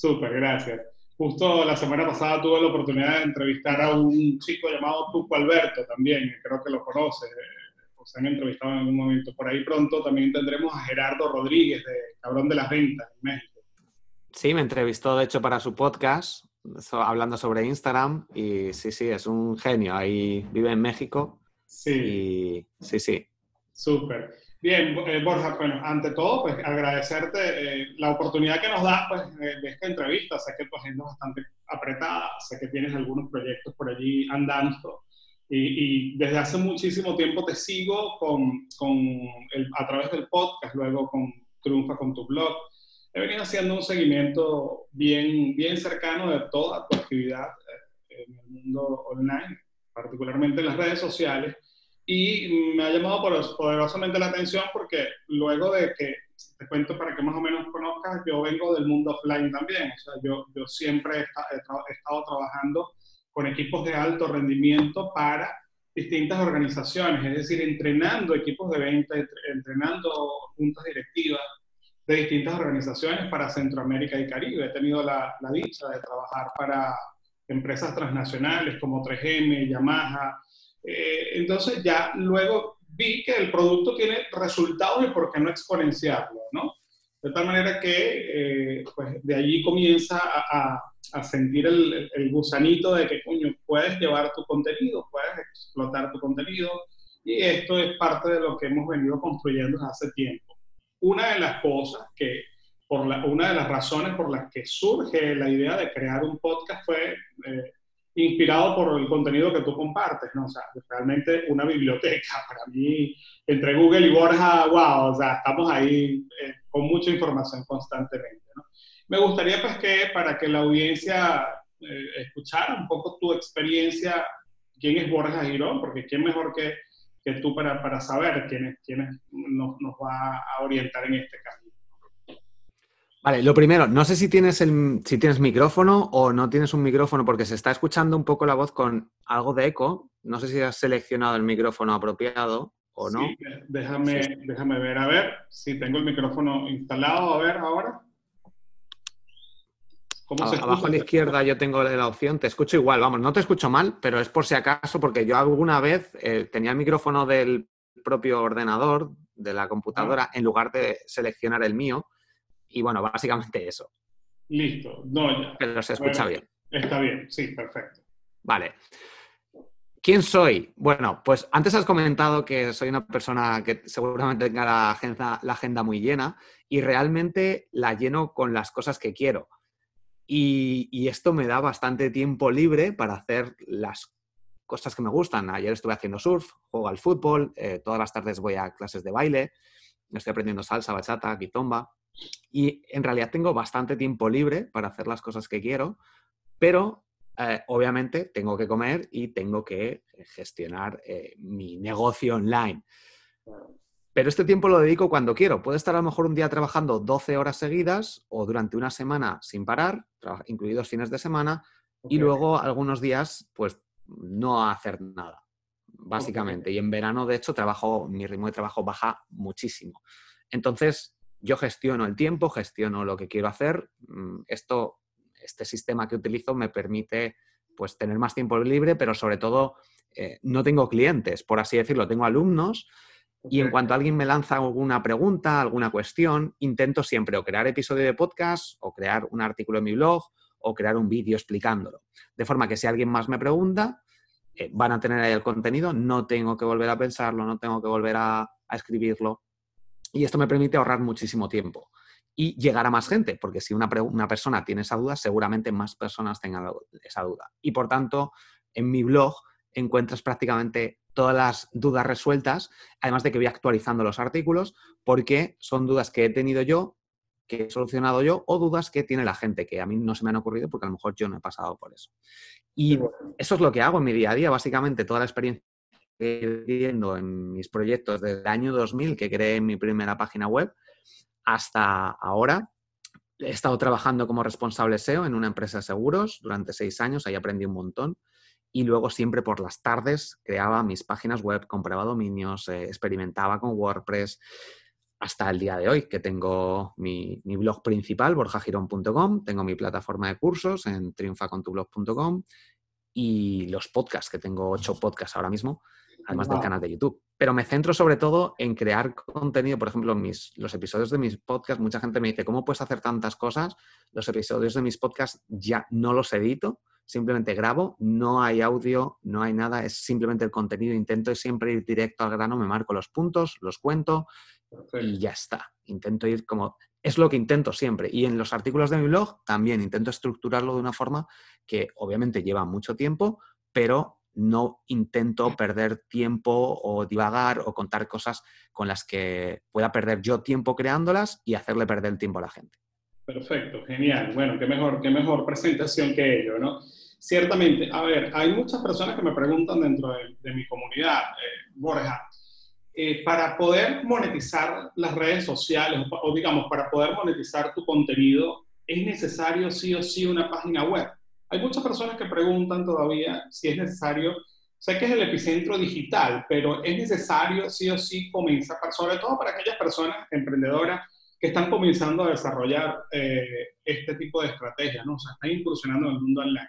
Súper, gracias. Justo la semana pasada tuve la oportunidad de entrevistar a un chico llamado Tuco Alberto también, creo que lo conoce, o se han entrevistado en algún momento. Por ahí pronto también tendremos a Gerardo Rodríguez de Cabrón de las Ventas en México. Sí, me entrevistó de hecho para su podcast, hablando sobre Instagram, y sí, sí, es un genio, ahí vive en México. Sí. sí, sí. Súper. Bien, eh, Borja, bueno, ante todo, pues agradecerte eh, la oportunidad que nos das pues, de esta entrevista. Sé que tu agenda es bastante apretada, sé que tienes algunos proyectos por allí andando y, desde hace muchísimo tiempo te sigo con, con el, a través del podcast, luego con Triunfa con tu blog. He venido haciendo un seguimiento bien, bien cercano de toda tu actividad eh, en el mundo online, particularmente en las redes sociales y me ha llamado poderosamente la atención porque luego de que, te cuento para que más o menos conozcas, yo vengo del mundo offline también. O sea, yo, yo siempre he, estado trabajando con equipos de alto rendimiento para distintas organizaciones, es decir, entrenando equipos de venta, entrenando juntas directivas de distintas organizaciones para Centroamérica y Caribe. He tenido la, la dicha de trabajar para empresas transnacionales como 3M, Yamaha, eh, entonces ya luego vi que el producto tiene resultados y por qué no exponenciarlo, ¿no? De tal manera que eh, pues de allí comienza a, a, sentir el, el, gusanito de que, coño, puedes llevar tu contenido, puedes explotar tu contenido, y esto es parte de lo que hemos venido construyendo hace tiempo. Una de las cosas que, por la, una de las razones por las que surge la idea de crear un podcast fue eh, inspirado por el contenido que tú compartes, ¿no? O sea, realmente una biblioteca. Para mí, entre Google y Borja, wow, o sea, estamos ahí eh, con mucha información constantemente. Me gustaría, pues, que para que la audiencia eh, escuchara un poco tu experiencia, quién es Borja Girón, porque quién mejor que, que tú para, para saber quién, quién nos, nos va a orientar en este camino. Vale, lo primero, no sé si tienes, el, si tienes micrófono o no tienes un micrófono porque se está escuchando un poco la voz con algo de eco. No sé si has seleccionado el micrófono apropiado o no. Sí, déjame, déjame ver, a ver si tengo el micrófono instalado, a ver ahora. Abajo a la izquierda yo tengo la opción, te escucho igual, vamos, no te escucho mal, pero es por si acaso, porque yo alguna vez eh, tenía el micrófono del propio ordenador, de la computadora, ah. en lugar de seleccionar el mío y bueno, básicamente eso. Listo, no, ya. Pero se escucha bien. Está bien, sí, perfecto. Vale. ¿Quién soy? Bueno, pues antes has comentado que soy una persona que seguramente tenga la agenda, la agenda muy llena y realmente la lleno con las cosas que quiero. Y, esto me da bastante tiempo libre para hacer las cosas que me gustan. Ayer estuve haciendo surf, juego al fútbol, eh, todas las tardes voy a clases de baile, estoy aprendiendo salsa, bachata, guitomba. Y en realidad tengo bastante tiempo libre para hacer las cosas que quiero, pero eh, obviamente tengo que comer y tengo que gestionar eh, mi negocio online. Pero este tiempo lo dedico cuando quiero. Puedo estar a lo mejor un día trabajando 12 horas seguidas o durante una semana sin parar, incluidos fines de semana, y luego algunos días, pues, no hacer nada, básicamente. Y en verano, de hecho, trabajo, mi ritmo de trabajo baja muchísimo. Entonces, yo gestiono el tiempo, gestiono lo que quiero hacer. Mm, esto, este sistema que utilizo me permite pues, tener más tiempo libre, pero sobre todo eh, no tengo clientes, por así decirlo, tengo alumnos. Y en cuanto alguien me lanza alguna pregunta, alguna cuestión, intento siempre o crear episodio de podcast, o crear un artículo en mi blog, o crear un vídeo explicándolo. De forma que si alguien más me pregunta, eh, van a tener ahí el contenido, no tengo que volver a pensarlo, no tengo que volver a escribirlo. Y esto me permite ahorrar muchísimo tiempo y llegar a más gente, porque si una, persona tiene esa duda, seguramente más personas tengan esa duda. Y por tanto, en mi blog encuentras prácticamente todas las dudas resueltas, además de que voy actualizando los artículos, porque son dudas que he tenido yo, que he solucionado yo, o dudas que tiene la gente, que a mí no se me han ocurrido porque a lo mejor yo no he pasado por eso. Y eso es lo que hago en mi día a día, básicamente toda la experiencia viendo en mis proyectos desde el año 2000, que creé mi primera página web, hasta ahora. He estado trabajando como responsable SEO en una empresa de seguros durante seis años, ahí aprendí un montón. Y luego siempre por las tardes creaba mis páginas web, compraba dominios, eh, experimentaba con WordPress. hasta el día de hoy, que tengo mi, blog principal, borjagirón.com, tengo mi plataforma de cursos en triunfacontublog.com y los podcasts, que tengo ocho podcasts ahora mismo, además del canal de YouTube. Pero me centro sobre todo en crear contenido, por ejemplo, mis, los episodios de mis podcasts, mucha gente me dice, ¿cómo puedes hacer tantas cosas? Los episodios de mis podcasts ya no los edito, simplemente grabo, no hay audio, no hay nada, es simplemente el contenido. Intento siempre ir directo al grano, me marco los puntos, los cuento y ya está. Intento ir como... Es lo que intento siempre. Y en los artículos de mi blog también intento estructurarlo de una forma que obviamente lleva mucho tiempo, pero no intento perder tiempo o divagar o contar cosas con las que pueda perder yo tiempo creándolas y hacerle perder el tiempo a la gente. Perfecto, genial. Bueno, qué mejor, qué mejor presentación que ello, ¿no? Ciertamente, a ver, hay muchas personas que me preguntan dentro de, mi comunidad, eh, Borja, eh, para poder monetizar las redes sociales o, digamos, para poder monetizar tu contenido, ¿es necesario sí o sí una página web? Hay muchas personas que preguntan todavía si es necesario, sé que es el epicentro digital, pero es necesario sí o sí comenzar, sobre todo para aquellas personas emprendedoras que están comenzando a desarrollar eh, este tipo de estrategias, ¿no? O sea, están incursionando en el mundo online.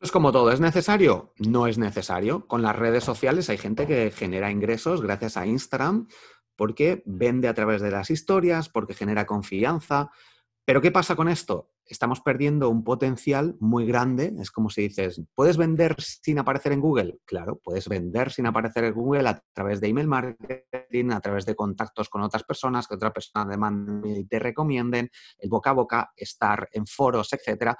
Es como todo, ¿es necesario? No es necesario. Con las redes sociales hay gente que genera ingresos gracias a Instagram porque vende a través de las historias, porque genera confianza. Pero ¿qué pasa con esto? Estamos perdiendo un potencial muy grande. Es como si dices, ¿puedes vender sin aparecer en Google? Claro, puedes vender sin aparecer en Google a través de email marketing, a través de contactos con otras personas, que otra persona demande te recomienden, el boca a boca, estar en foros, etcétera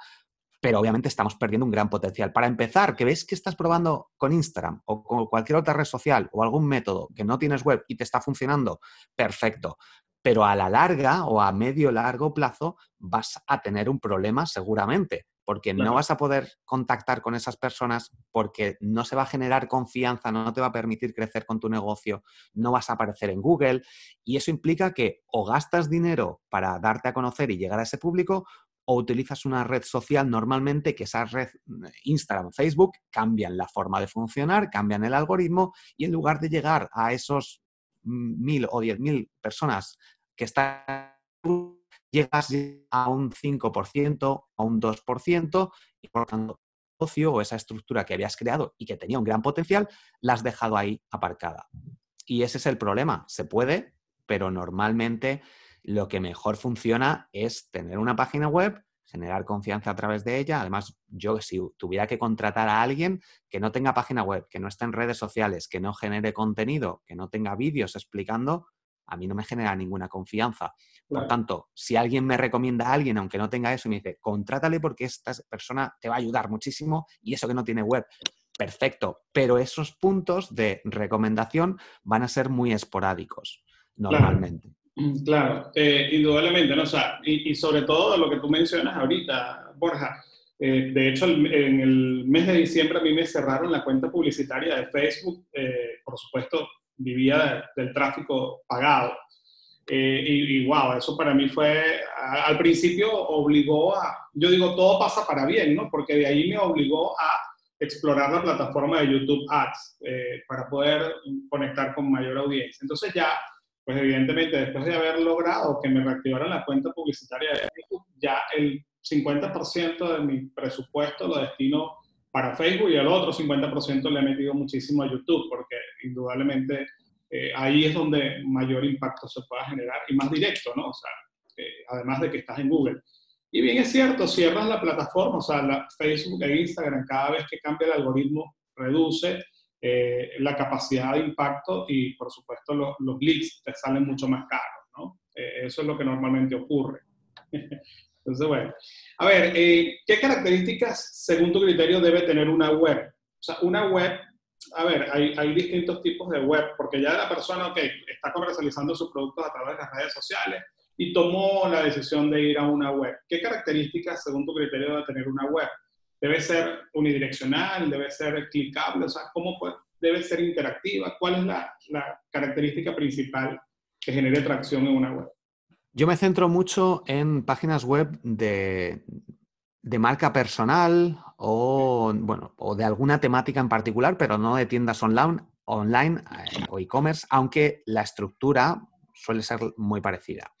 pero obviamente estamos perdiendo un gran potencial. Para empezar, que ves que estás probando con Instagram o con cualquier otra red social o algún método que no tienes web y te está funcionando, perfecto. Pero a la larga o a medio largo plazo vas a tener un problema seguramente, porque no vas a poder contactar con esas personas, porque no se va a generar confianza, no te va a permitir crecer con tu negocio, no vas a aparecer en Google y eso implica que o gastas dinero para darte a conocer y llegar a ese público o utilizas una red social normalmente que esa red mm, Instagram, Facebook cambian la forma de funcionar, cambian el algoritmo y en lugar de llegar a esos mil o diez mil personas que están llegas a un 5%, a un 2% y por tanto negocio o esa estructura que habías creado y que tenía un gran potencial, la has dejado ahí aparcada. Y ese es el problema. Se puede, pero normalmente lo que mejor funciona es tener una página web, generar confianza a través de ella. Además, yo si tuviera que contratar a alguien que no tenga página web, que no esté en redes sociales, que no genere contenido, que no tenga vídeos explicando, a mí no me genera ninguna confianza. Por tanto, si alguien me recomienda a alguien, aunque no tenga eso, y me dice, contrátale porque esta persona te va a ayudar muchísimo y eso que no tiene web, perfecto. Pero esos puntos de recomendación van a ser muy esporádicos normalmente. Claro, eh, indudablemente, ¿no? O y, sobre todo lo que tú mencionas ahorita, Borja. Eh, de hecho, en el mes de diciembre a mí me cerraron la cuenta publicitaria de Facebook. Eh, por supuesto, vivía del tráfico pagado. Y, y, wow, eso para mí fue, al principio obligó a, yo digo, todo pasa para bien, ¿no? Porque de ahí me obligó a explorar la plataforma de YouTube Ads para poder conectar con mayor audiencia. Entonces ya pues evidentemente después de haber logrado que me reactivaran la cuenta publicitaria de Facebook, ya el 50% de mi presupuesto lo destino para Facebook y el otro 50% le he metido muchísimo a YouTube, porque indudablemente eh, ahí es donde mayor impacto se pueda generar y más directo, ¿no? O sea, eh, además de que estás en Google. Y bien es cierto, cierras la plataforma, o sea, la Facebook e Instagram, cada vez que cambia el algoritmo, reduce eh, la capacidad de impacto y, por supuesto, los, leads te salen mucho más caros, ¿no? Eh, eso es lo que normalmente ocurre. Entonces, bueno. A ver, eh, ¿qué características, según tu criterio, debe tener una web? O sea, una web, a ver, hay, hay distintos tipos de web, porque ya la persona que está comercializando sus productos a través de las redes sociales y tomó la decisión de ir a una web. ¿Qué características, según tu criterio, debe tener una web? Debe ser unidireccional, debe ser clicable, o sea, cómo debe ser interactiva, cuál es la, característica principal que genere tracción en una web. Yo me centro mucho en páginas web de, marca personal o, bueno, o de alguna temática en particular, pero no de tiendas online, online eh, o e-commerce, aunque la estructura suele ser muy parecida.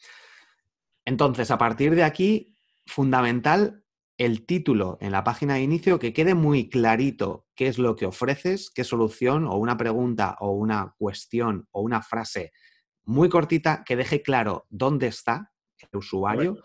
Entonces, a partir de aquí, fundamental el título en la página de inicio, que quede muy clarito qué es lo que ofreces, qué solución o una pregunta o una cuestión o una frase muy cortita que deje claro dónde está el usuario,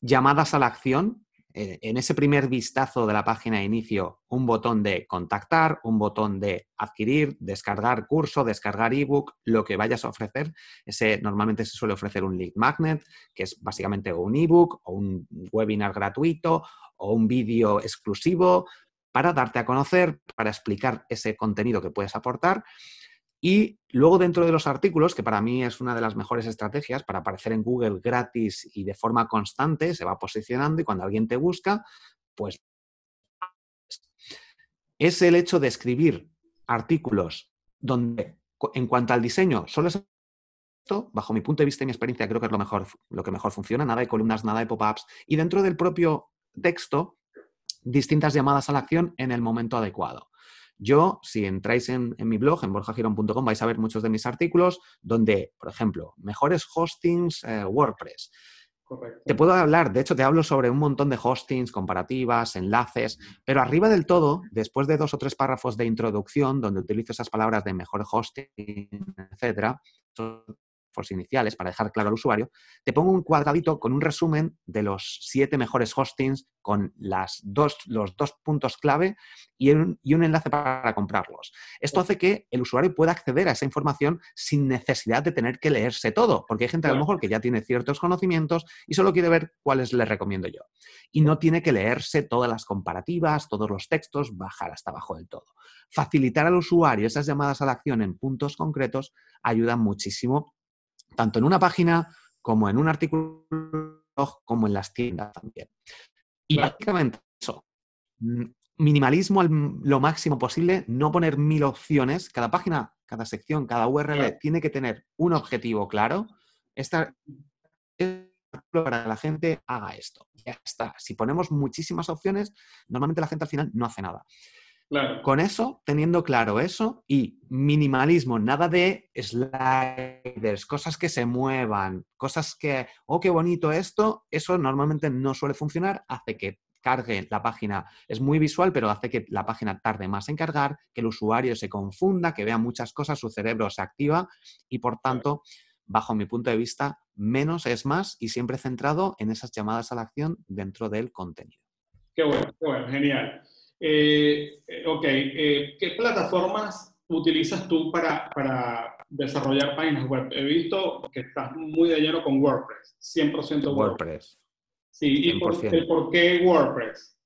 llamadas a la acción, eh, en ese primer vistazo de la página de inicio, un botón de contactar, un botón de adquirir, descargar curso, descargar ebook, lo que vayas a ofrecer. Ese normalmente se suele ofrecer un lead magnet, que es básicamente un ebook o un webinar gratuito o un vídeo exclusivo para darte a conocer, para explicar ese contenido que puedes aportar. Y luego dentro de los artículos, que para mí es una de las mejores estrategias para aparecer en Google gratis y de forma constante, se va posicionando y cuando alguien te busca, pues es el hecho de escribir artículos donde en cuanto al diseño solo es esto, bajo mi punto de vista y mi experiencia, creo que es lo mejor, lo que mejor funciona, nada de columnas, nada de pop-ups, y dentro del propio texto distintas llamadas a la acción en el momento adecuado. Yo, si entráis en, mi blog, en borjagiron.com, vais a ver muchos de mis artículos donde, por ejemplo, mejores hostings eh, WordPress. Te puedo hablar, de hecho te hablo sobre un montón de hostings, comparativas, enlaces, pero arriba del todo, después de dos o tres párrafos de introducción donde utilizo esas palabras de mejor hosting, etcétera, iniciales para dejar claro al usuario, te pongo un cuadradito con un resumen de los siete mejores hostings con las dos, los dos puntos clave y un, y un enlace para comprarlos. Esto hace que el usuario pueda acceder a esa información sin necesidad de tener que leerse todo, porque hay gente a lo mejor que ya tiene ciertos conocimientos y solo quiere ver cuáles le recomiendo yo. Y no tiene que leerse todas las comparativas, todos los textos, bajar hasta abajo del todo. Facilitar al usuario esas llamadas a la acción en puntos concretos ayuda muchísimo tanto en una página como en un artículo, como en las tiendas también. Y básicamente eso, mm, minimalismo lo máximo posible, no poner mil opciones, cada página, cada sección, cada URL tiene que tener un objetivo claro. Esta para que la gente haga esto. Ya está. Si ponemos muchísimas opciones, normalmente la gente al final no hace nada. Con eso, teniendo claro eso y minimalismo, nada de sliders, cosas que se muevan, cosas que, oh, qué bonito esto, eso normalmente no suele funcionar, hace que cargue la página, es muy visual, pero hace que la página tarde más en cargar, que el usuario se confunda, que vea muchas cosas, su cerebro se activa y por tanto, bajo mi punto de vista, menos es más y siempre centrado en esas llamadas a la acción dentro del contenido. Qué bueno, qué bueno, genial. Eh, ok, eh, ¿qué plataformas utilizas tú para, para, desarrollar páginas web? He visto que estás muy de lleno con WordPress, 100% WordPress. Sí, ¿y por, qué WordPress?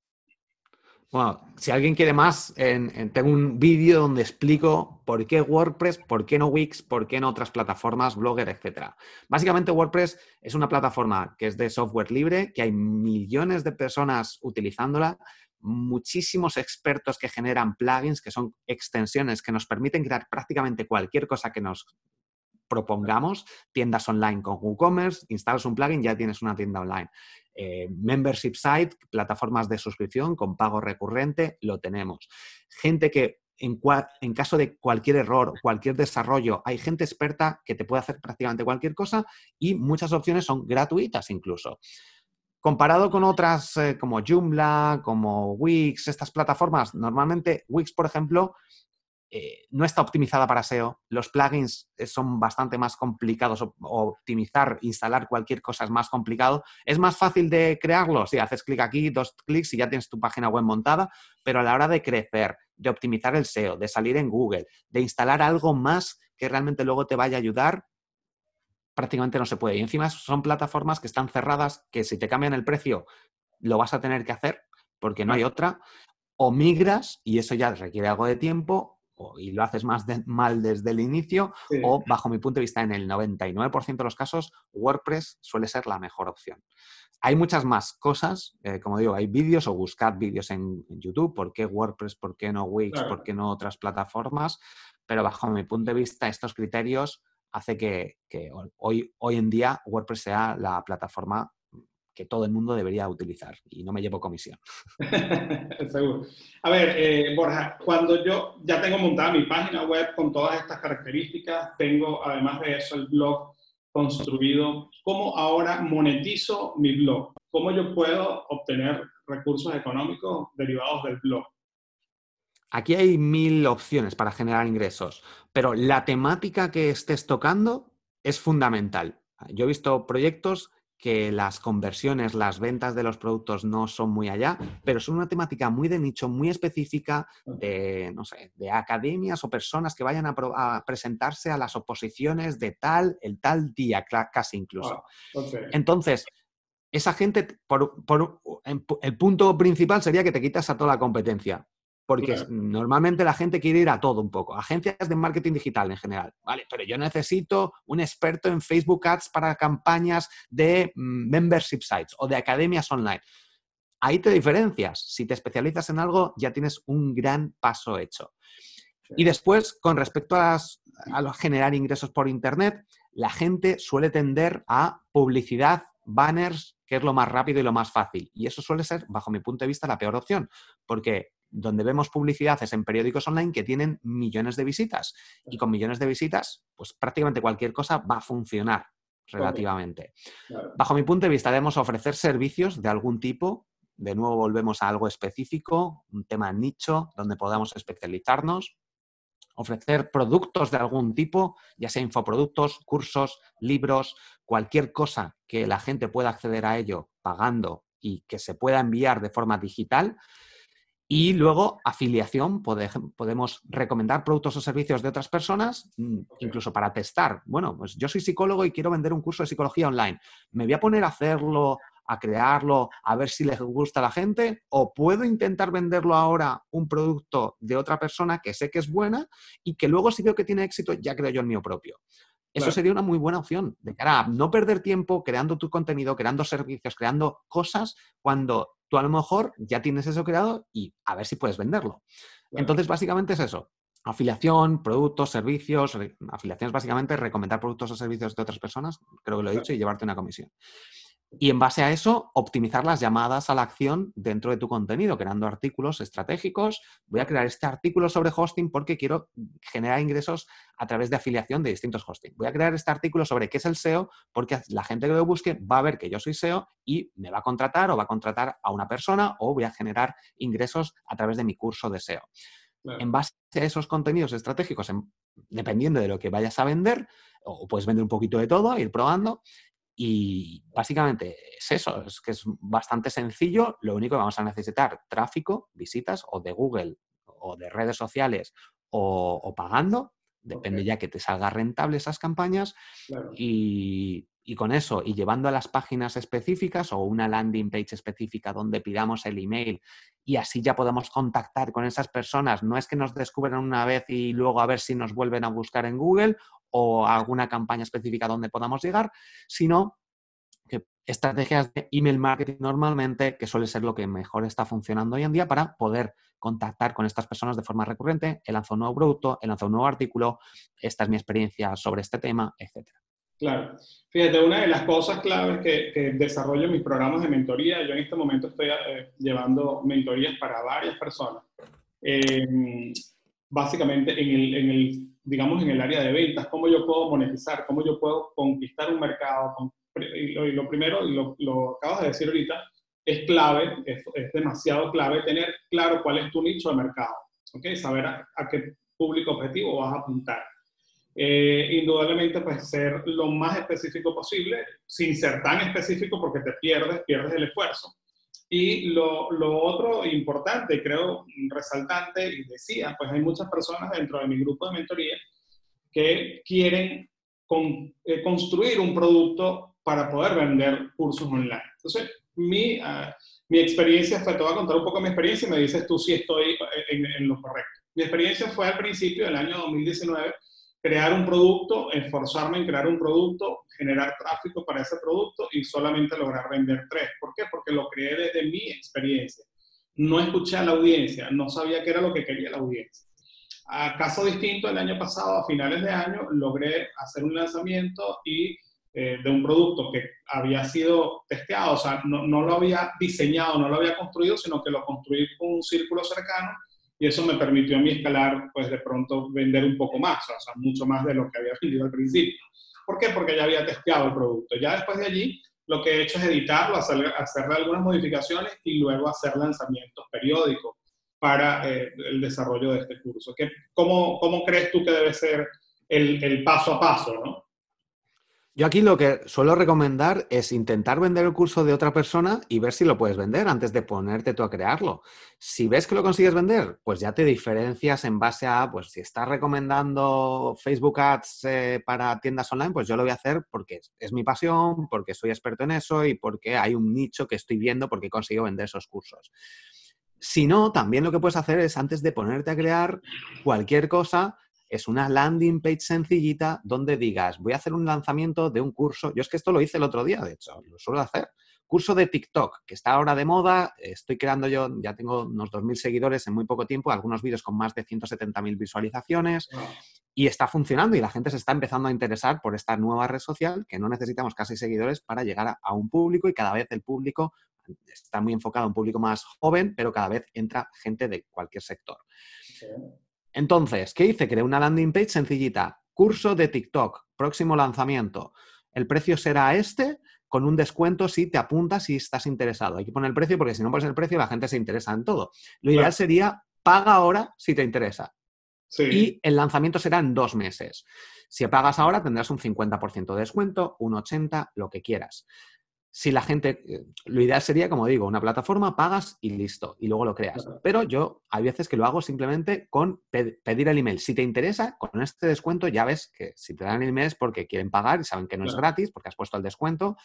Bueno, si alguien quiere más, tengo un vídeo donde explico por qué WordPress, por qué no Wix, por qué no otras plataformas, Blogger, etc. Básicamente WordPress es una plataforma que es de software libre, que hay millones de personas utilizándola, muchísimos expertos que generan plugins, que son extensiones que nos permiten crear prácticamente cualquier cosa que nos propongamos, tiendas online con WooCommerce, instalas un plugin, ya tienes una tienda online. Eh, membership site, plataformas de suscripción con pago recurrente, lo tenemos. Gente que en, en, caso de cualquier error, cualquier desarrollo, hay gente experta que te puede hacer prácticamente cualquier cosa y muchas opciones son gratuitas incluso. Comparado con otras eh, como Joomla, como Wix, estas plataformas, normalmente Wix, por ejemplo, eh, no está optimizada para SEO. Los plugins eh, son bastante más complicados. optimizar, instalar cualquier cosa es más complicado. Es más fácil de crearlo. Si haces clic aquí, dos clics y ya tienes tu página web montada. Pero a la hora de crecer, de optimizar el SEO, de salir en Google, de instalar algo más que realmente luego te vaya a ayudar, prácticamente no se puede. Y encima son plataformas que están cerradas, que si te cambian el precio lo vas a tener que hacer porque no hay otra. O migras y eso ya requiere algo de tiempo y lo haces más mal desde el inicio o bajo mi punto de vista en el 99% de los casos WordPress suele ser la mejor opción. Hay muchas más cosas, eh, como digo, hay vídeos o buscad vídeos en, YouTube, por qué WordPress, por qué no Wix, por qué no otras plataformas, pero bajo mi punto de vista estos criterios hace que, hoy, hoy en día WordPress sea la plataforma que todo el mundo debería utilizar y no me llevo comisión. Seguro. A ver, eh, Borja, cuando yo ya tengo montada mi página web con todas estas características, tengo además de eso el blog construido, ¿cómo ahora monetizo mi blog? ¿Cómo yo puedo obtener recursos económicos derivados del blog? Aquí hay mil opciones para generar ingresos, pero la temática que estés tocando es fundamental. Yo he visto proyectos que las conversiones, las ventas de los productos no son muy allá, pero son una temática muy de nicho, muy específica de, no sé, de academias o personas que vayan a, presentarse a las oposiciones de tal, el tal día, casi incluso. Ah, Entonces, esa gente, por, el punto principal sería que te quitas a toda la competencia. Porque normalmente la gente quiere ir a todo un poco, agencias de marketing digital en general, ¿vale? Pero yo necesito un experto en Facebook Ads para campañas de mm, membership sites o de academias online. Ahí te diferencias. Si te especializas en algo, ya tienes un gran paso hecho. Y después, con respecto a, a generar ingresos por Internet, la gente suele tender a publicidad, banners, que es lo más rápido y lo más fácil. Y eso suele ser, bajo mi punto de vista, la peor opción, porque donde vemos publicidad es en periódicos online que tienen millones de visitas. Y con millones de visitas, pues prácticamente cualquier cosa va a funcionar relativamente. Bajo mi punto de vista, debemos ofrecer servicios de algún tipo. De nuevo volvemos a algo específico, un tema nicho donde podamos especializarnos. Ofrecer productos de algún tipo, ya sea infoproductos, cursos, libros, cualquier cosa que la gente pueda acceder a ello pagando y que se pueda enviar de forma digital y luego, afiliación, podemos recomendar productos o servicios de otras personas, mm, incluso para testar. Bueno, pues yo soy psicólogo y quiero vender un curso de psicología online. ¿Me voy a poner a hacerlo, a crearlo, a ver si les gusta a la gente? ¿O puedo intentar venderlo ahora un producto de otra persona que sé que es buena y que luego si veo que tiene éxito ya creo yo el mío propio? Eso sería una muy buena opción de cara a no perder tiempo creando tu contenido, creando servicios, creando cosas cuando tú a lo mejor ya tienes eso creado y a ver si puedes venderlo. Entonces, básicamente es eso. Afiliación, productos, servicios. Afiliación es básicamente recomendar productos o servicios de otras personas, creo que lo he dicho, y llevarte una comisión. Y en base a eso, optimizar las llamadas a la acción dentro de tu contenido, creando artículos estratégicos. Voy a crear este artículo sobre hosting porque quiero generar ingresos a través de afiliación de distintos hosting. Voy a crear este artículo sobre qué es el SEO porque la gente que lo busque va a ver que yo soy SEO y me va a contratar o va a contratar a una persona o voy a generar ingresos a través de mi curso de SEO. En base a esos contenidos estratégicos, dependiendo de lo que vayas a vender, o puedes vender un poquito de todo, ir probando, y básicamente es eso, es que es bastante sencillo. Lo único que vamos a necesitar, tráfico, visitas o de Google o de redes sociales o, pagando, depende ya que te salga rentable esas campañas. Y, y, con eso, y llevando a las páginas específicas o una landing page específica donde pidamos el email y así ya podemos contactar con esas personas. No es que nos descubran una vez y luego a ver si nos vuelven a buscar en Google o alguna campaña específica donde podamos llegar, sino que estrategias de email marketing normalmente, que suele ser lo que mejor está funcionando hoy en día para poder contactar con estas personas de forma recurrente, he lanzado un nuevo producto, he lanzado un nuevo artículo, esta es mi experiencia sobre este tema, etc. Claro. Fíjate, una de las cosas claves que, desarrollo en mis programas de mentoría, yo en este momento estoy eh, llevando mentorías para varias personas, eh, básicamente en el digamos, en el área de ventas, cómo yo puedo monetizar, cómo yo puedo conquistar un mercado. Y lo, primero, y lo, lo, acabas de decir ahorita, es clave, es, demasiado clave tener claro cuál es tu nicho de mercado, ¿ok? Saber a, qué público objetivo vas a apuntar. Eh, indudablemente, pues ser lo más específico posible, sin ser tan específico porque te pierdes, pierdes el esfuerzo. Y lo, lo, otro importante, creo, resaltante, y decía, pues hay muchas personas dentro de mi grupo de mentoría que quieren eh, construir un producto para poder vender cursos online. Entonces, mi, uh, mi experiencia fue, te voy a contar un poco mi experiencia y me dices tú si estoy en, en lo correcto. Mi experiencia fue al principio del año 2019 crear un producto, esforzarme en crear un producto, generar tráfico para ese producto y solamente lograr vender tres. ¿Por qué? Porque lo creé desde mi experiencia. No escuché a la audiencia, no sabía qué era lo que quería la audiencia. A caso distinto, el año pasado, a finales de año, logré hacer un lanzamiento y eh, de un producto que había sido testeado, o sea, no, no, lo había diseñado, no lo había construido, sino que lo construí con un círculo cercano y eso me permitió a mí escalar, pues de pronto vender un poco más, o sea, mucho más de lo que había vendido al principio. ¿Por qué? Porque ya había testeado el producto. Ya después de allí, lo que he hecho es editarlo, hacerle, hacerle algunas modificaciones y luego hacer lanzamientos periódicos para eh, el desarrollo de este curso. ¿Qué, cómo, cómo, crees tú que debe ser el, el paso a paso, no? Yo aquí lo que suelo recomendar es intentar vender el curso de otra persona y ver si lo puedes vender antes de ponerte tú a crearlo. Si ves que lo consigues vender, pues ya te diferencias en base a, pues si estás recomendando Facebook Ads eh, para tiendas online, pues yo lo voy a hacer porque es, mi pasión, porque soy experto en eso y porque hay un nicho que estoy viendo porque he conseguido vender esos cursos. Si no, también lo que puedes hacer es antes de ponerte a crear cualquier cosa, es una landing page sencillita donde digas, voy a hacer un lanzamiento de un curso. Yo es que esto lo hice el otro día, de hecho, lo suelo hacer. Curso de TikTok, que está ahora de moda. Estoy creando yo, ya tengo unos 2.000 seguidores en muy poco tiempo, algunos vídeos con más de 170.000 visualizaciones. Y está funcionando y la gente se está empezando a interesar por esta nueva red social que no necesitamos casi seguidores para llegar a, un público y cada vez el público está muy enfocado a un público más joven, pero cada vez entra gente de cualquier sector. Entonces, ¿qué hice? Creé una landing page sencillita. Curso de TikTok, próximo lanzamiento. El precio será este con un descuento si te apuntas si estás interesado. Hay que poner el precio porque si no pones el precio la gente se interesa en todo. Lo ideal sería paga ahora si te interesa. Y el lanzamiento será en dos meses. Si pagas ahora tendrás un 50% de descuento, un 80%, lo que quieras si la gente, eh, lo ideal sería, como digo, una plataforma, pagas y listo, y luego lo creas. Pero yo hay veces que lo hago simplemente con pedir el email. Si te interesa, con este descuento ya ves que si te dan el email es porque quieren pagar y saben que no es gratis, porque has puesto el descuento.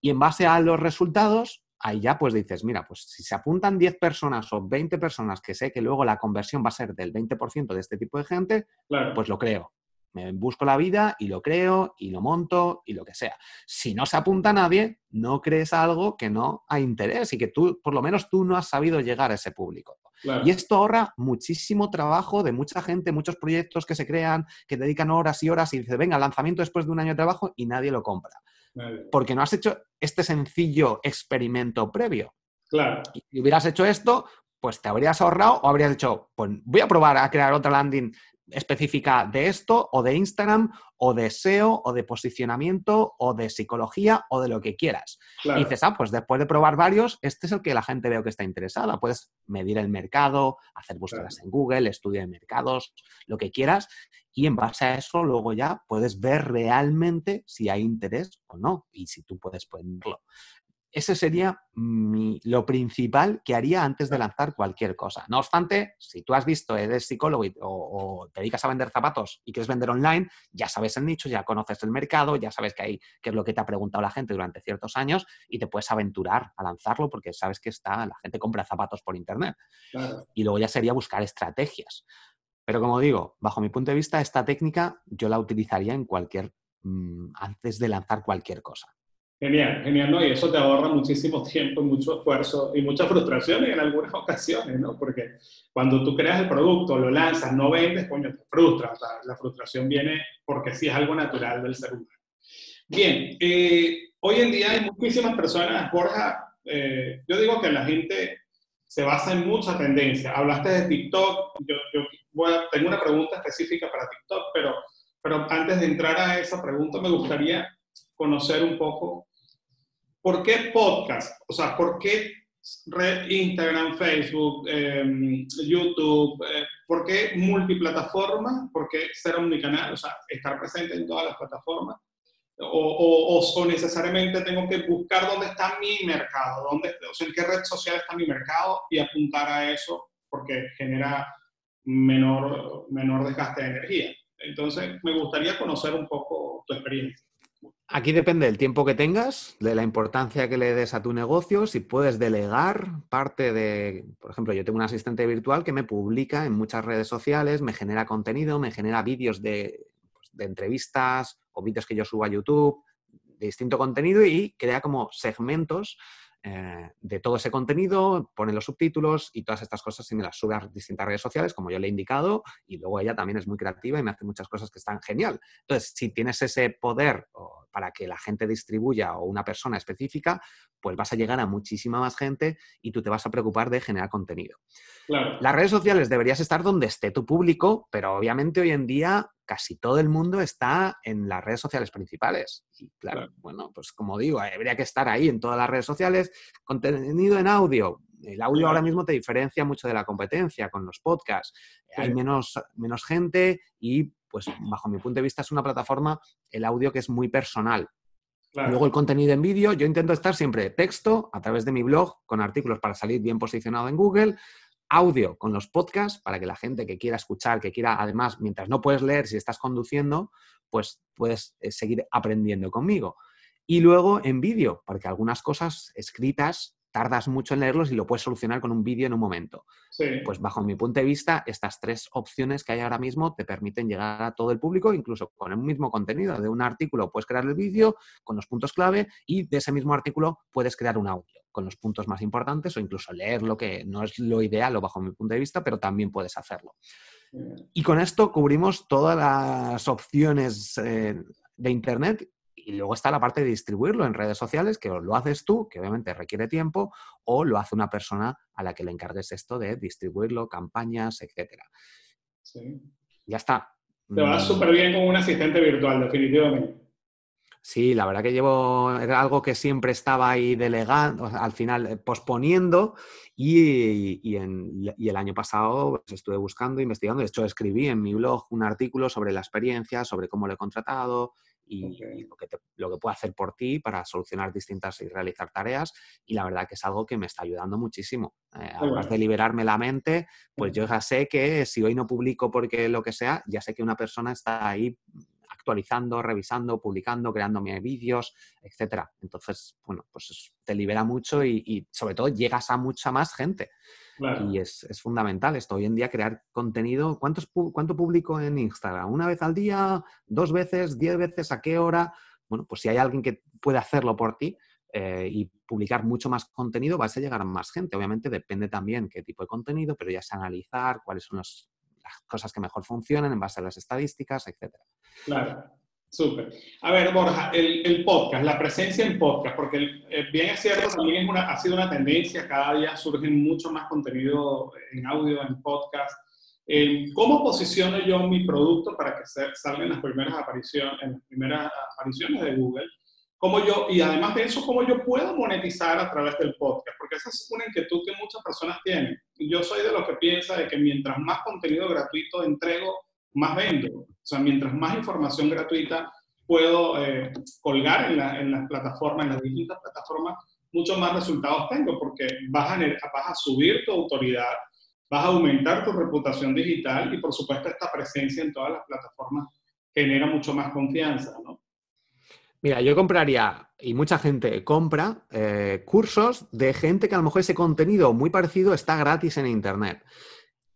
Y en base a los resultados, ahí ya pues dices, mira, pues si se apuntan 10 personas o 20 personas que sé que luego la conversión va a ser del 20% de este tipo de gente, pues lo creo. Me busco la vida y lo creo y lo monto y lo que sea. Si no se apunta a nadie, no crees algo que no hay interés y que tú, por lo menos tú no has sabido llegar a ese público. Y esto ahorra muchísimo trabajo de mucha gente, muchos proyectos que se crean, que dedican horas y horas y dice, venga, lanzamiento después de un año de trabajo y nadie lo compra. Porque no has hecho este sencillo experimento previo. Claro. Y si hubieras hecho esto, pues te habrías ahorrado o habrías dicho, pues voy a probar a crear otra landing específica de esto, o de Instagram, o de SEO, o de posicionamiento, o de psicología, o de lo que quieras. Y dices, ah, pues después de probar varios, este es el que la gente veo que está interesada. Puedes medir el mercado, hacer búsquedas en Google, estudio de mercados, lo que quieras, y en base a eso luego ya puedes ver realmente si hay interés o no, y si tú puedes ponerlo. Ese sería lo principal que haría antes de lanzar cualquier cosa. No obstante, si tú has visto, eres psicólogo o, te dedicas a vender zapatos y quieres vender online, ya sabes el nicho, ya conoces el mercado, ya sabes que hay, qué es lo que te ha preguntado la gente durante ciertos años y te puedes aventurar a lanzarlo porque sabes que está, la gente compra zapatos por internet. Y luego ya sería buscar estrategias. Pero como digo, bajo mi punto de vista, esta técnica yo la utilizaría en cualquier, mm, antes de lanzar cualquier cosa. Genial, genial, ¿no? Y eso te ahorra muchísimo tiempo, mucho esfuerzo y mucha frustración en algunas ocasiones, ¿no? Porque cuando tú creas el producto, lo lanzas, no vendes, coño, te frustras. La, frustración viene porque sí es algo natural del ser humano. Bien, eh, hoy en día hay muchísimas personas, Borja, eh, yo digo que la gente se basa en mucha tendencia. Hablaste de TikTok, yo, tengo una pregunta específica para TikTok, pero, pero antes de entrar a esa pregunta me gustaría conocer un poco por qué podcast, o sea, por qué Instagram, Facebook, em, YouTube, eh, por qué multiplataforma, por qué ser omnicanal, o sea, estar presente en todas las plataformas. O, o, necesariamente tengo que buscar dónde está mi mercado, dónde, o sea, en qué red social está mi mercado y apuntar a eso porque genera menor, menor desgaste de energía. Entonces, me gustaría conocer un poco tu experiencia. Aquí depende del tiempo que tengas, de la importancia que le des a tu negocio, si puedes delegar parte de, por ejemplo, yo tengo un asistente virtual que me publica en muchas redes sociales, me genera contenido, me genera vídeos de, pues, entrevistas o vídeos que yo subo a YouTube, de distinto contenido y crea como segmentos eh, de todo ese contenido, pone los subtítulos y todas estas cosas y me las sube a distintas redes sociales, como yo le he indicado, y luego ella también es muy creativa y me hace muchas cosas que están genial. Entonces, si tienes ese poder para que la gente distribuya o una persona específica, pues vas a llegar a muchísima más gente y tú te vas a preocupar de generar contenido. Las redes sociales deberías estar donde esté tu público, pero obviamente hoy en día casi todo el mundo está en las redes sociales principales. Y claro, bueno, pues como digo, habría que estar ahí en todas las redes sociales. Contenido en audio. El audio ahora mismo te diferencia mucho de la competencia con los podcasts. Hay menos, menos gente y, pues, bajo mi punto de vista, es una plataforma, el audio que es muy personal. Luego el contenido en vídeo, yo intento estar siempre texto a través de mi blog con artículos para salir bien posicionado en Google, audio con los podcasts para que la gente que quiera escuchar, que quiera, además, mientras no puedes leer, si estás conduciendo, pues puedes eh, seguir aprendiendo conmigo. Y luego en vídeo, porque algunas cosas escritas tardas mucho en leerlos y lo puedes solucionar con un vídeo en un momento. Pues bajo mi punto de vista, estas tres opciones que hay ahora mismo te permiten llegar a todo el público, incluso con el mismo contenido de un artículo puedes crear el vídeo con los puntos clave y de ese mismo artículo puedes crear un audio con los puntos más importantes o incluso leerlo, que no es lo ideal o bajo mi punto de vista, pero también puedes hacerlo. Y con esto cubrimos todas las opciones eh, de Internet y luego está la parte de distribuirlo en redes sociales, que lo haces tú, que obviamente requiere tiempo, o lo hace una persona a la que le encargues esto de distribuirlo, campañas, etc. Sí. Ya está. Te vas mm. súper bien con un asistente virtual, definitivamente. Sí, la verdad que llevo, era algo que siempre estaba ahí delegando, al final eh, posponiendo y, el año pasado pues, estuve buscando, investigando, de hecho escribí en mi blog un artículo sobre la experiencia, sobre cómo lo he contratado, y, lo, que lo que puedo hacer por ti para solucionar distintas y realizar tareas. Y la verdad que es algo que me está ayudando muchísimo. Eh, además de liberarme la mente, pues yo ya sé que si hoy no publico porque lo que sea, ya sé que una persona está ahí actualizando, revisando, publicando, creándome vídeos, etcétera. Entonces, bueno, pues te libera mucho y, y sobre todo llegas a mucha más gente. Y es, fundamental esto. Hoy en día crear contenido. ¿Cuántos, ¿Cuánto publico en Instagram? ¿Una vez al día? ¿Dos veces? ¿Diez veces? ¿A qué hora? Bueno, pues si hay alguien que puede hacerlo por ti eh, y publicar mucho más contenido, vas a llegar a más gente. Obviamente depende también qué tipo de contenido, pero ya es analizar cuáles son las cosas que mejor funcionan en base a las estadísticas, etc. Claro. Súper. A ver, Borja, el, podcast, la presencia en podcast, porque eh, bien es cierto, también es una, ha sido una tendencia, cada día surge mucho más contenido en audio, en podcast. Eh, ¿Cómo posiciono yo mi producto para que salgan las primeras apariciones, en las primeras apariciones de Google? ¿Cómo yo, y además de eso, ¿cómo yo puedo monetizar a través del podcast? Porque esa es una inquietud que muchas personas tienen. Yo soy de los que piensa de que mientras más contenido gratuito entrego, más vendo. O sea, mientras más información gratuita puedo eh, colgar en, la, en las plataformas, en las distintas plataformas, mucho más resultados tengo, porque vas a, vas a subir tu autoridad, vas a aumentar tu reputación digital y, por supuesto, esta presencia en todas las plataformas genera mucho más confianza, ¿no? Mira, yo compraría, y mucha gente compra, eh, cursos de gente que a lo mejor ese contenido muy parecido está gratis en Internet.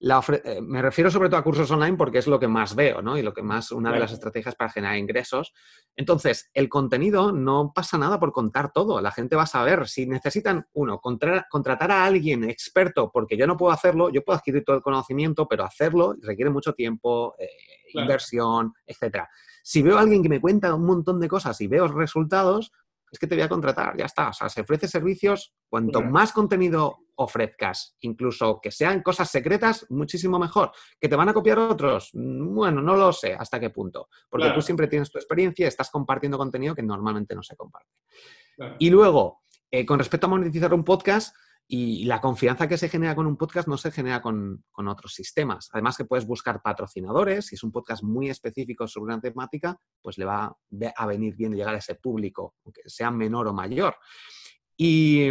Eh, me refiero sobre todo a cursos online porque es lo que más veo, ¿no? Y lo que más, una de las estrategias para generar ingresos. Entonces, el contenido no pasa nada por contar todo. La gente va a saber si necesitan, uno, contratar a alguien experto porque yo no puedo hacerlo, yo puedo adquirir todo el conocimiento, pero hacerlo requiere mucho tiempo, eh, inversión, etcétera. Si veo a alguien que me cuenta un montón de cosas y veo resultados, es que te voy a contratar, ya está. O sea, se ofrece servicios, cuanto más contenido ofrezcas, incluso que sean cosas secretas, muchísimo mejor. ¿Que te van a copiar otros? Mm, bueno, no lo sé hasta qué punto, porque tú siempre tienes tu experiencia y estás compartiendo contenido que normalmente no se comparte. Y luego, eh, con respecto a monetizar un podcast, y la confianza que se genera con un podcast no se genera con, otros sistemas. Además que puedes buscar patrocinadores, si es un podcast muy específico sobre una temática, pues le va a venir bien llegar a ese público, aunque sea menor o mayor. Y,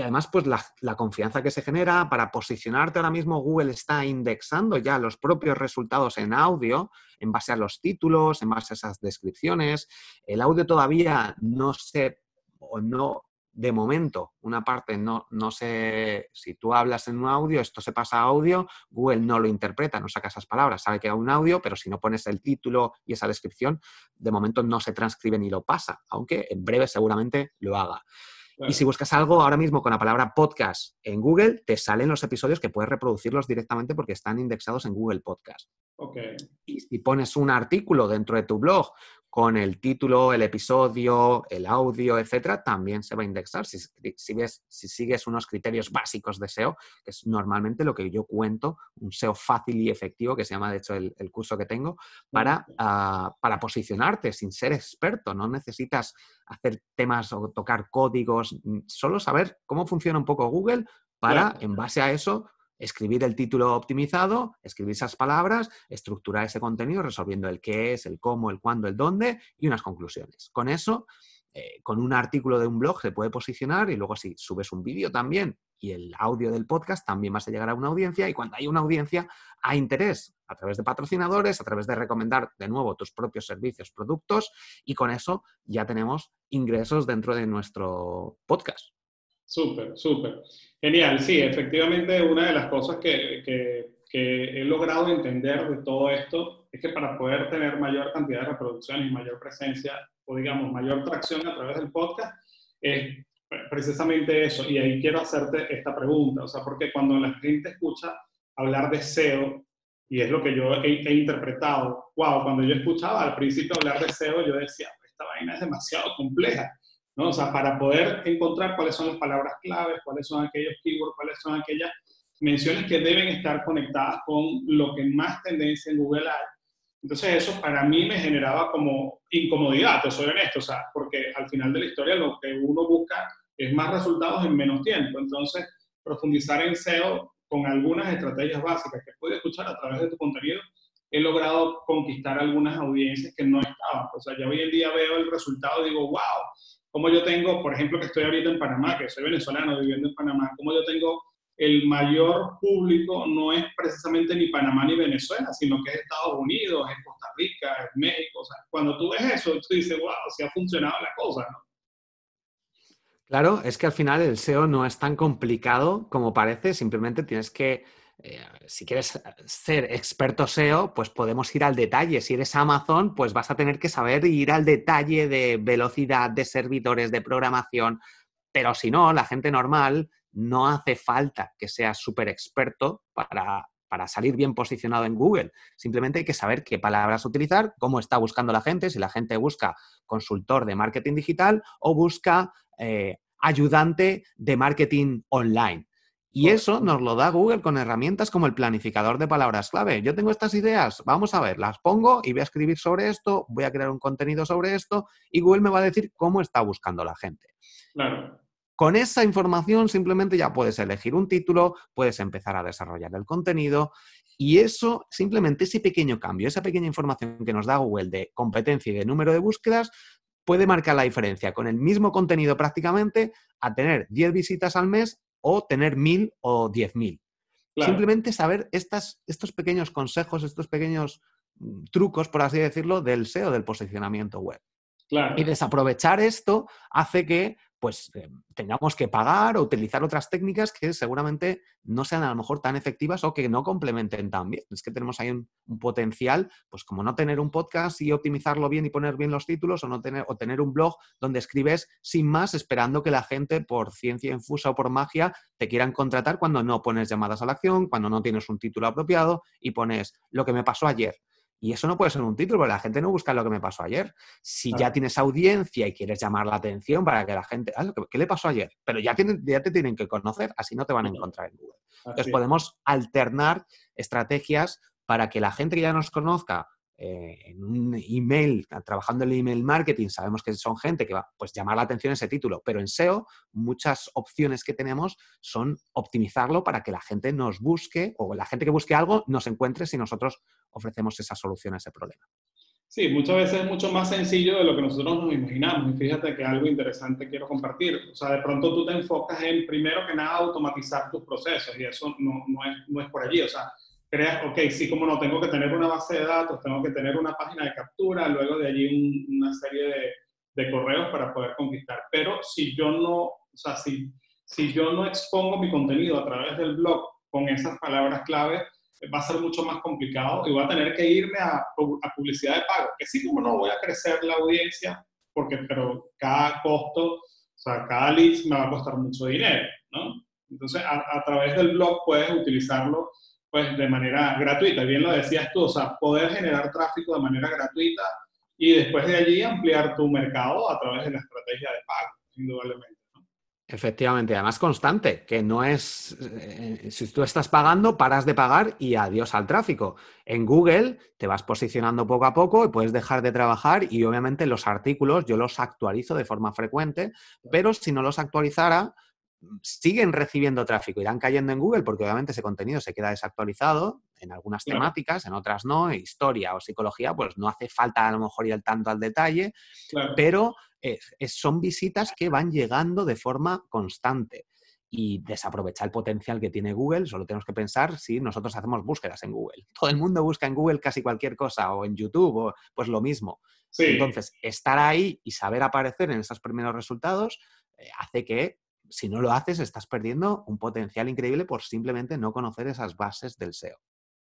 además, pues la, la, confianza que se genera para posicionarte ahora mismo, Google está indexando ya los propios resultados en audio en base a los títulos, en base a esas descripciones. El audio todavía no se o no de momento, una parte no, no sé, si tú hablas en un audio, esto se pasa a audio, Google no lo interpreta, no saca esas palabras, sabe que hay un audio, pero si no pones el título y esa descripción, de momento no se transcribe ni lo pasa, aunque en breve seguramente lo haga. Y si buscas algo ahora mismo con la palabra podcast en Google, te salen los episodios que puedes reproducirlos directamente porque están indexados en Google Podcast. Y si pones un artículo dentro de tu blog con el título, el episodio, el audio, etcétera, también se va a indexar. Si, si sigues unos criterios básicos de SEO, que es normalmente lo que yo cuento, un SEO fácil y efectivo, que se llama de hecho el, curso que tengo, para, ah, para posicionarte sin ser experto. No necesitas hacer temas o tocar códigos, mm, solo saber cómo funciona un poco Google para, en base a eso, escribir el título optimizado, escribir esas palabras, estructurar ese contenido resolviendo el qué es, el cómo, el cuándo, el dónde y unas conclusiones. Con eso, eh, con un artículo de un blog se puede posicionar y luego si subes un vídeo también y el audio del podcast también vas a llegar a una audiencia y cuando hay una audiencia hay interés a través de patrocinadores, a través de recomendar de nuevo tus propios servicios, productos y con eso ya tenemos ingresos dentro de nuestro podcast. Súper, súper. Genial, sí, efectivamente una de las cosas que, que, he logrado entender de todo esto es que para poder tener mayor cantidad de reproducciones y mayor presencia, o digamos, mayor tracción a través del podcast, es precisamente eso. Y ahí quiero hacerte esta pregunta, o sea, porque cuando la gente escucha hablar de SEO, y es lo que yo he, he interpretado, wow, cuando yo escuchaba al principio hablar de SEO, yo decía, esta vaina es demasiado compleja ¿no? O sea, para poder encontrar cuáles son las palabras claves, cuáles son aquellos keywords, cuáles son aquellas menciones que deben estar conectadas con lo que más tendencia en Google hay. Entonces eso para mí me generaba como incomodidad, te soy honesto, o sea, porque al final de la historia lo que uno busca es más resultados en menos tiempo. Entonces, profundizar en SEO con algunas estrategias básicas que puedes escuchar a través de tu contenido, he logrado conquistar algunas audiencias que no estaban. O sea, ya hoy en día veo el resultado y digo, wow, como yo tengo, por ejemplo, que estoy ahorita en Panamá, que soy venezolano viviendo en Panamá, como yo tengo el mayor público no es precisamente ni Panamá ni Venezuela, sino que es Estados Unidos, es Costa Rica, es México. O sea, cuando tú ves eso, tú dices, wow, si ha funcionado la cosa, ¿no? Claro, es que al final el SEO no es tan complicado como parece, simplemente tienes que eh, si quieres ser experto SEO, pues podemos ir al detalle. Si eres Amazon, pues vas a tener que saber ir al detalle de velocidad, de servidores, de programación. Pero si no, la gente normal no hace falta que seas súper experto para, para salir bien posicionado en Google. Simplemente hay que saber qué palabras utilizar, cómo está buscando la gente, si la gente busca consultor de marketing digital o busca eh, ayudante de marketing online. Y eso nos lo da Google con herramientas como el planificador de palabras clave. Yo tengo estas ideas, vamos a ver, las pongo y voy a escribir sobre esto, voy a crear un contenido sobre esto y Google me va a decir cómo está buscando la gente. Claro. Con esa información simplemente ya puedes elegir un título, puedes empezar a desarrollar el contenido y eso, simplemente ese pequeño cambio, esa pequeña información que nos da Google de competencia y de número de búsquedas, puede marcar la diferencia con el mismo contenido prácticamente a tener 10 visitas al mes o tener mil o diez mil. Simplemente saber estas, estos pequeños consejos, estos pequeños mm, trucos, por así decirlo, del SEO, del posicionamiento web. Y desaprovechar esto hace que pues eh, tengamos que pagar o utilizar otras técnicas que seguramente no sean a lo mejor tan efectivas o que no complementen tan bien. Es que tenemos ahí un, potencial, pues como no tener un podcast y optimizarlo bien y poner bien los títulos o no tener, o tener un blog donde escribes sin más esperando que la gente por ciencia infusa o por magia te quieran contratar cuando no pones llamadas a la acción, cuando no tienes un título apropiado y pones lo que me pasó ayer. Y eso no puede ser un título, porque la gente no busca lo que me pasó ayer. Si ya tienes audiencia y quieres llamar la atención para que la gente, ah, ¿qué le pasó ayer? Pero ya, ya te tienen que conocer, así no te van a encontrar en Google. Entonces podemos alternar estrategias para que la gente que ya nos conozca eh, en un email, trabajando en el email marketing, sabemos que son gente que va pues llamar la atención ese título, pero en SEO muchas opciones que tenemos son optimizarlo para que la gente nos busque o la gente que busque algo nos encuentre si nosotros ofrecemos esa solución a ese problema. Sí, muchas veces es mucho más sencillo de lo que nosotros nos imaginamos. Y fíjate que algo interesante quiero compartir. O sea, de pronto tú te enfocas en, primero que nada, automatizar tus procesos y eso no, es, no es por allí. O sea, creas, ok, sí, como no, tengo que tener una base de datos, tengo que tener una página de captura, luego de allí una serie de, de, correos para poder conquistar. Pero si yo no, o sea, si, si yo no expongo mi contenido a través del blog con esas palabras clave, va a ser mucho más complicado y voy a tener que irme a, a publicidad de pago, que sí como no voy a crecer la audiencia, porque, pero cada costo, o sea, cada lead me va a costar mucho dinero, ¿no? Entonces, a, a través del blog puedes utilizarlo pues de manera gratuita. Bien lo decías tú, o sea, poder generar tráfico de manera gratuita y después de allí ampliar tu mercado a través de la estrategia de pago, indudablemente. Efectivamente, además constante, que no es, eh, si tú estás pagando, paras de pagar y adiós al tráfico. En Google te vas posicionando poco a poco y puedes dejar de trabajar y obviamente los artículos yo los actualizo de forma frecuente, pero si no los actualizara, siguen recibiendo tráfico, irán cayendo en Google porque obviamente ese contenido se queda desactualizado en algunas temáticas, en otras no, historia o psicología, pues no hace falta a lo mejor ir tanto al detalle, pero son visitas que van llegando de forma constante y desaprovechar el potencial que tiene Google, solo tenemos que pensar si nosotros hacemos búsquedas en Google. Todo el mundo busca en Google casi cualquier cosa o en YouTube o pues lo mismo. Entonces, estar ahí y saber aparecer en esos primeros resultados eh, hace que si no lo haces, estás perdiendo un potencial increíble por simplemente no conocer esas bases del SEO.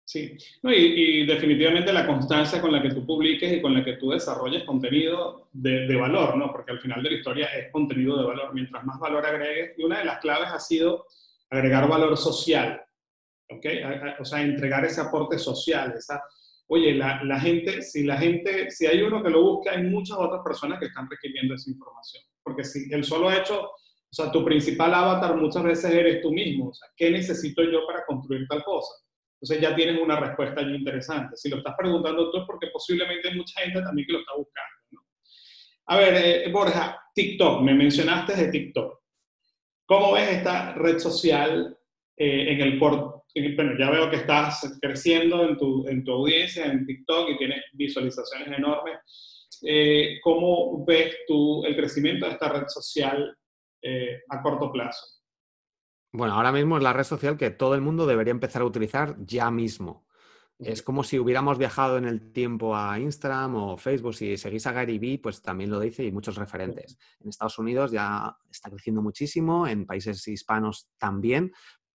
Sí, y, definitivamente la constancia con la que tú publiques y con la que tú desarrolles contenido de, valor, ¿no? Porque al final de la historia es contenido de valor. Mientras más valor agregues, y una de las claves ha sido agregar valor social, ¿ok? O sea, entregar ese aporte social, esa, oye, la, gente, si la gente, si hay uno que lo busca, hay muchas otras personas que están requiriendo esa información. Porque si el solo hecho o sea, tu principal avatar muchas veces eres tú mismo. O sea, ¿qué necesito yo para construir tal cosa? Entonces ya tienes una respuesta allí interesante. Si lo estás preguntando tú es porque posiblemente hay mucha gente también que lo está buscando. ¿no? A ver, eh, Borja, TikTok, me mencionaste de TikTok. ¿Cómo ves esta red social eh, en el por, bueno, ya veo que estás creciendo en tu, en tu audiencia en TikTok y tienes visualizaciones enormes. Eh, ¿Cómo ves tú el crecimiento de esta red social eh, a corto plazo. Bueno, ahora mismo es la red social que todo el mundo debería empezar a utilizar ya mismo. Es como si hubiéramos viajado en el tiempo a Instagram o Facebook. Si seguís a Gary Vee, pues también lo dice y muchos referentes. En Estados Unidos ya está creciendo muchísimo, en países hispanos también,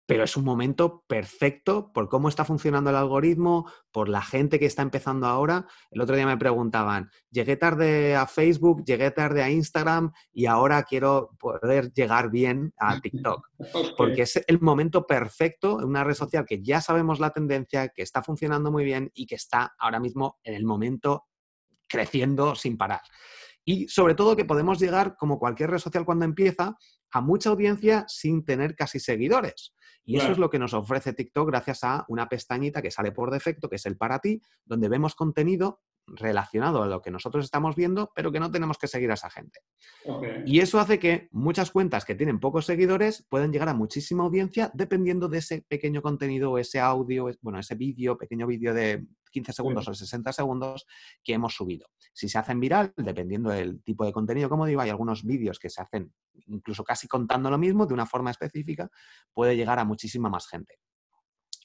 pero es un momento perfecto por cómo está funcionando el algoritmo, por la gente que está empezando ahora. El otro día me preguntaban, llegué tarde a Facebook, llegué tarde a Instagram y ahora quiero poder llegar bien a TikTok, porque es el momento perfecto en una red social que ya sabemos la tendencia, que está funcionando muy bien y que está ahora mismo en el momento creciendo sin parar. Y sobre todo que podemos llegar, como cualquier red social cuando empieza, a mucha audiencia sin tener casi seguidores. Y eso es lo que nos ofrece TikTok gracias a una pestañita que sale por defecto, que es el para ti, donde vemos contenido relacionado a lo que nosotros estamos viendo, pero que no tenemos que seguir a esa gente. Y eso hace que muchas cuentas que tienen pocos seguidores pueden llegar a muchísima audiencia dependiendo de ese pequeño contenido o ese audio, bueno, ese vídeo, pequeño vídeo de 15 segundos o 60 segundos que hemos subido. Si se hacen viral, dependiendo del tipo de contenido, como digo, hay algunos vídeos que se hacen incluso casi contando lo mismo de una forma específica, puede llegar a muchísima más gente.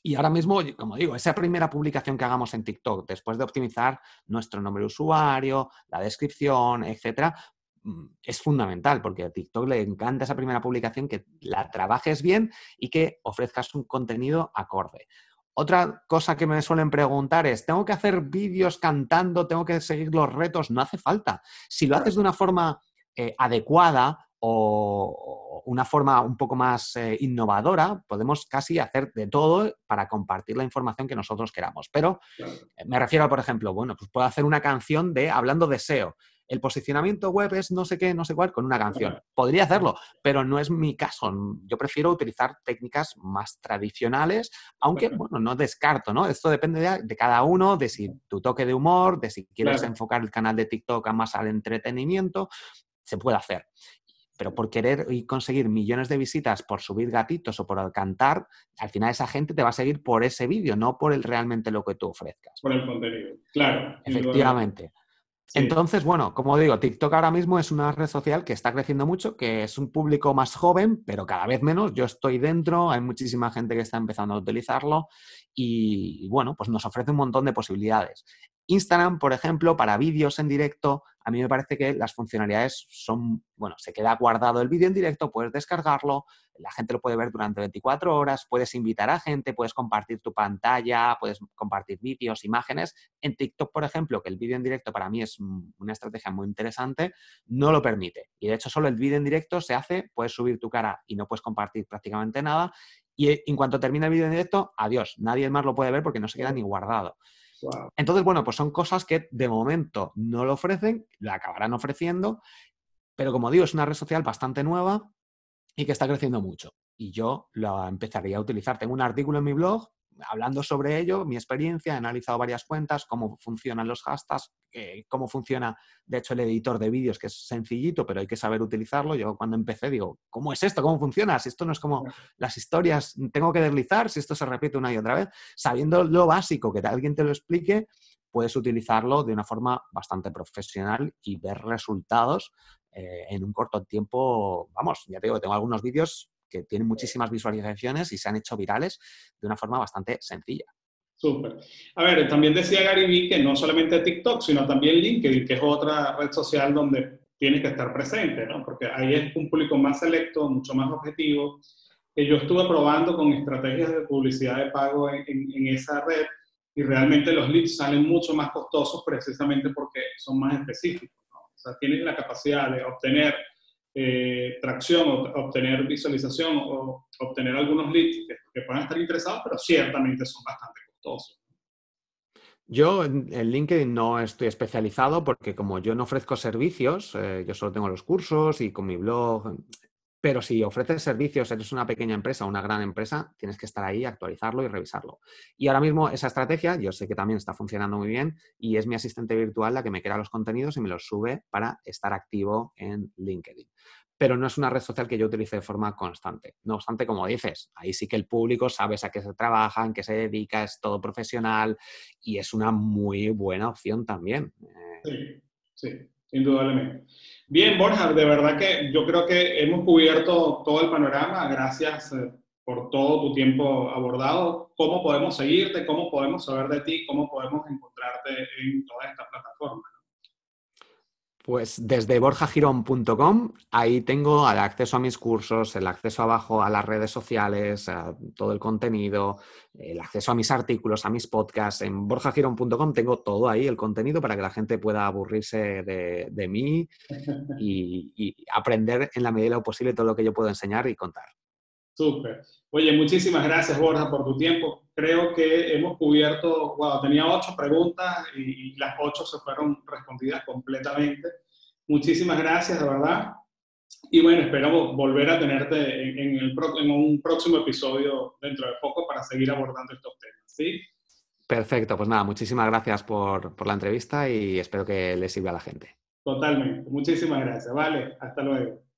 Y ahora mismo, como digo, esa primera publicación que hagamos en TikTok, después de optimizar nuestro nombre de usuario, la descripción, etcétera, mm, es fundamental porque a TikTok le encanta esa primera publicación que la trabajes bien y que ofrezcas un contenido acorde. Otra cosa que me suelen preguntar es, ¿tengo que hacer vídeos cantando? ¿Tengo que seguir los retos? No hace falta. Si lo haces de una forma eh, adecuada, o una forma un poco más eh, innovadora, podemos casi hacer de todo para compartir la información que nosotros queramos. Pero me refiero, por ejemplo, bueno, pues puedo hacer una canción de hablando de SEO. El posicionamiento web es no sé qué, no sé cuál, con una canción. Podría hacerlo, pero no es mi caso. Yo prefiero utilizar técnicas más tradicionales, aunque, bueno, no descarto, ¿no? Esto depende de, cada uno, de si tu toque de humor, de si quieres enfocar el canal de TikTok más al entretenimiento, se puede hacer pero por querer y conseguir millones de visitas por subir gatitos o por cantar, al final esa gente te va a seguir por ese vídeo, no por el, realmente lo que tú ofrezcas. Por el contenido, claro. Efectivamente. Entonces, bueno, como digo, TikTok ahora mismo es una red social que está creciendo mucho, que es un público más joven, pero cada vez menos. Yo estoy dentro, hay muchísima gente que está empezando a utilizarlo y, bueno, pues nos ofrece un montón de posibilidades. Instagram, por ejemplo, para vídeos en directo, a mí me parece que las funcionalidades son, bueno, se queda guardado el vídeo en directo, puedes descargarlo, la gente lo puede ver durante 24 horas, puedes invitar a gente, puedes compartir tu pantalla, puedes compartir vídeos, imágenes. En TikTok, por ejemplo, que el vídeo en directo para mí es una estrategia muy interesante, no lo permite. Y de hecho, solo el vídeo en directo se hace, puedes subir tu cara y no puedes compartir prácticamente nada. Y en cuanto termina el vídeo en directo, adiós, nadie más lo puede ver porque no se queda ni guardado. Entonces, bueno, pues son cosas que de momento no lo ofrecen, la acabarán ofreciendo, pero como digo, es una red social bastante nueva y que está creciendo mucho. Y yo la empezaría a utilizar. Tengo un artículo en mi blog hablando sobre ello, mi experiencia, he analizado varias cuentas, cómo funcionan los hashtags, eh, cómo funciona, de hecho, el editor de vídeos, que es sencillito, pero hay que saber utilizarlo. Yo cuando empecé digo, ¿cómo es esto? ¿Cómo funciona? Si esto no es como las historias, tengo que deslizar, si esto se repite una y otra vez, sabiendo lo básico, que alguien te lo explique, puedes utilizarlo de una forma bastante profesional y ver resultados eh, en un corto tiempo. Vamos, ya te digo, tengo algunos vídeos que tienen muchísimas visualizaciones y se han hecho virales de una forma bastante sencilla. Súper. A ver, también decía Gary Vee que no solamente TikTok, sino también LinkedIn, que es otra red social donde tienes que estar presente, ¿no? Porque ahí es un público más selecto, mucho más objetivo, que yo estuve probando con estrategias de publicidad de pago en, en esa red y realmente los leads salen mucho más costosos precisamente porque son más específicos. ¿no? O sea, tienes la capacidad de obtener eh, tracción obtener visualización o obtener algunos leads que, puedan estar interesados, pero ciertamente son bastante costosos. Yo en, LinkedIn no estoy especializado porque como yo no ofrezco servicios, eh, yo solo tengo los cursos y con mi blog pero si ofreces servicios, eres una pequeña empresa una gran empresa, tienes que estar ahí, actualizarlo y revisarlo. Y ahora mismo esa estrategia, yo sé que también está funcionando muy bien y es mi asistente virtual la que me crea los contenidos y me los sube para estar activo en LinkedIn. Pero no es una red social que yo utilice de forma constante. No obstante, como dices, ahí sí que el público sabe a qué se trabaja, en qué se dedica, es todo profesional y es una muy buena opción también. Sí, sí indudablemente. Bien, Borja, de verdad que yo creo que hemos cubierto todo el panorama. Gracias eh, por todo tu tiempo abordado. ¿Cómo podemos seguirte? ¿Cómo podemos saber de ti? ¿Cómo podemos encontrarte en toda esta plataforma? Pues desde borjagirón.com, ahí tengo el acceso a mis cursos, el acceso abajo a las redes sociales, a todo el contenido, el acceso a mis artículos, a mis podcasts. En borjagirón.com tengo todo ahí, el contenido, para que la gente pueda aburrirse de, mí y, y, aprender en la medida de lo posible todo lo que yo puedo enseñar y contar. Súper. Oye, muchísimas gracias, Borja, por tu tiempo. Creo que hemos cubierto, wow, tenía ocho preguntas y, las ocho se fueron respondidas completamente. Muchísimas gracias, de verdad. Y bueno, esperamos volver a tenerte en, el, en un próximo episodio dentro de poco para seguir abordando estos temas, ¿sí? Perfecto, pues nada, muchísimas gracias por, por la entrevista y espero que le sirva a la gente. Totalmente, muchísimas gracias. Vale, hasta luego.